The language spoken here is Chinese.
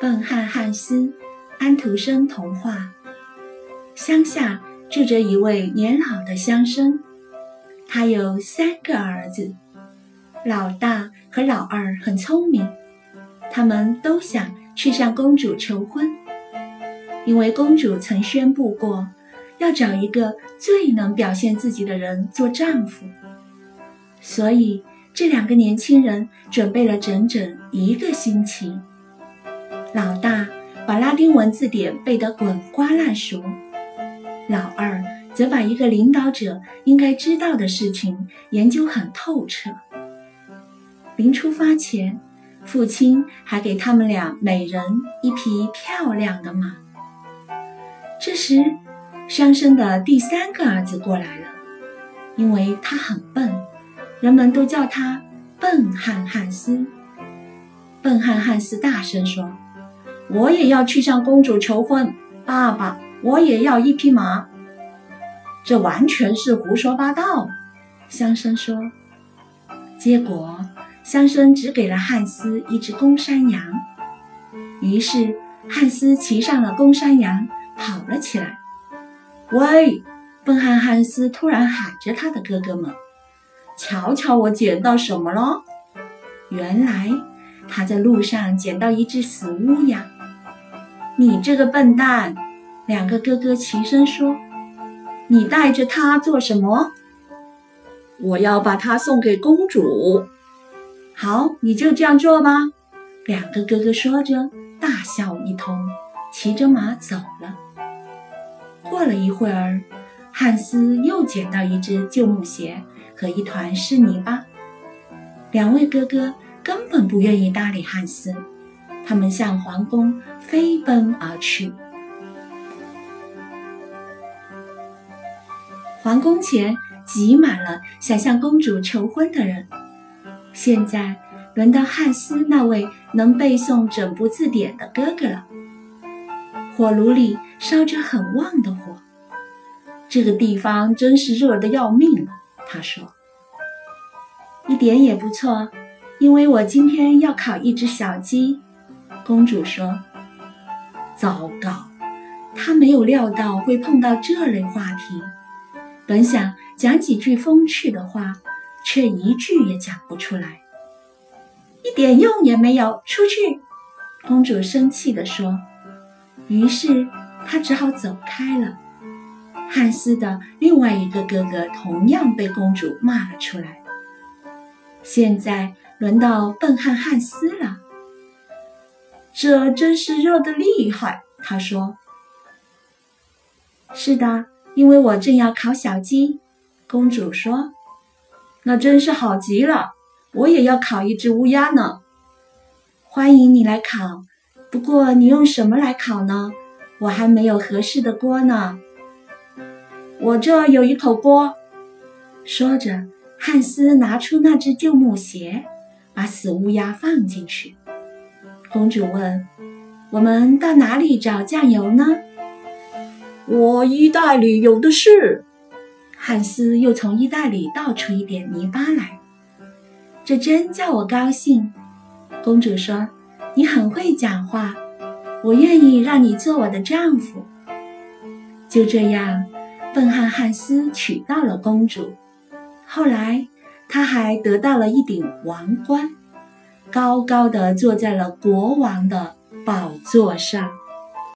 笨汉汉斯，安徒生童话。乡下住着一位年老的乡绅，他有三个儿子，老大和老二很聪明，他们都想去向公主求婚，因为公主曾宣布过要找一个最能表现自己的人做丈夫，所以。这两个年轻人准备了整整一个星期。老大把拉丁文字典背得滚瓜烂熟，老二则把一个领导者应该知道的事情研究很透彻。临出发前，父亲还给他们俩每人一匹漂亮的马。这时，乡绅的第三个儿子过来了，因为他很笨。人们都叫他笨汉汉斯。笨汉汉斯大声说：“我也要去向公主求婚，爸爸，我也要一匹马。”这完全是胡说八道，乡绅说。结果，乡绅只给了汉斯一只公山羊。于是，汉斯骑上了公山羊，跑了起来。喂！笨汉汉斯突然喊着他的哥哥们。瞧瞧，我捡到什么了？原来他在路上捡到一只死乌鸦。你这个笨蛋！两个哥哥齐声说：“你带着它做什么？”我要把它送给公主。好，你就这样做吧。两个哥哥说着，大笑一通，骑着马走了。过了一会儿，汉斯又捡到一只旧木鞋。和一团湿泥巴，两位哥哥根本不愿意搭理汉斯，他们向皇宫飞奔而去。皇宫前挤满了想向公主求婚的人。现在轮到汉斯那位能背诵整部字典的哥哥了。火炉里烧着很旺的火，这个地方真是热得要命了。他说：“一点也不错，因为我今天要烤一只小鸡。”公主说：“糟糕，她没有料到会碰到这类话题。本想讲几句风趣的话，却一句也讲不出来，一点用也没有。出去！”公主生气地说。于是她只好走开了。汉斯的另外一个哥哥同样被公主骂了出来。现在轮到笨汉汉斯了，这真是热得厉害。他说：“是的，因为我正要烤小鸡。”公主说：“那真是好极了，我也要烤一只乌鸦呢。”欢迎你来烤，不过你用什么来烤呢？我还没有合适的锅呢。我这有一口锅。说着，汉斯拿出那只旧木鞋，把死乌鸦放进去。公主问：“我们到哪里找酱油呢？”“我衣袋里有的是。”汉斯又从衣袋里倒出一点泥巴来。这真叫我高兴。公主说：“你很会讲话，我愿意让你做我的丈夫。”就这样。笨汉汉斯娶到了公主，后来他还得到了一顶王冠，高高的坐在了国王的宝座上。